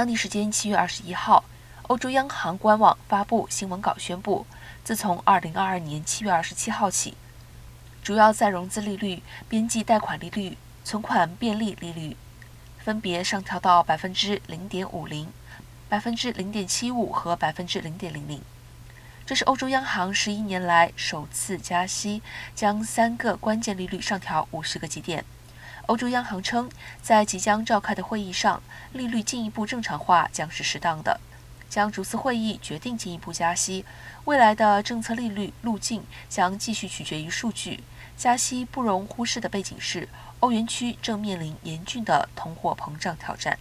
当地时间七月二十一号，欧洲央行官网发布新闻稿宣布，自从二零二二年七月二十七号起，主要再融资利率、边际贷款利率、存款便利利率分别上调到百分之零点五零、百分之零点七五和百分之零点零零。这是欧洲央行十一年来首次加息，将三个关键利率上调五十个基点。欧洲央行称，在即将召开的会议上，利率进一步正常化将是适当的，将逐次会议决定进一步加息。未来的政策利率路径将继续取决于数据。加息不容忽视的背景是，欧元区正面临严峻的通货膨胀挑战。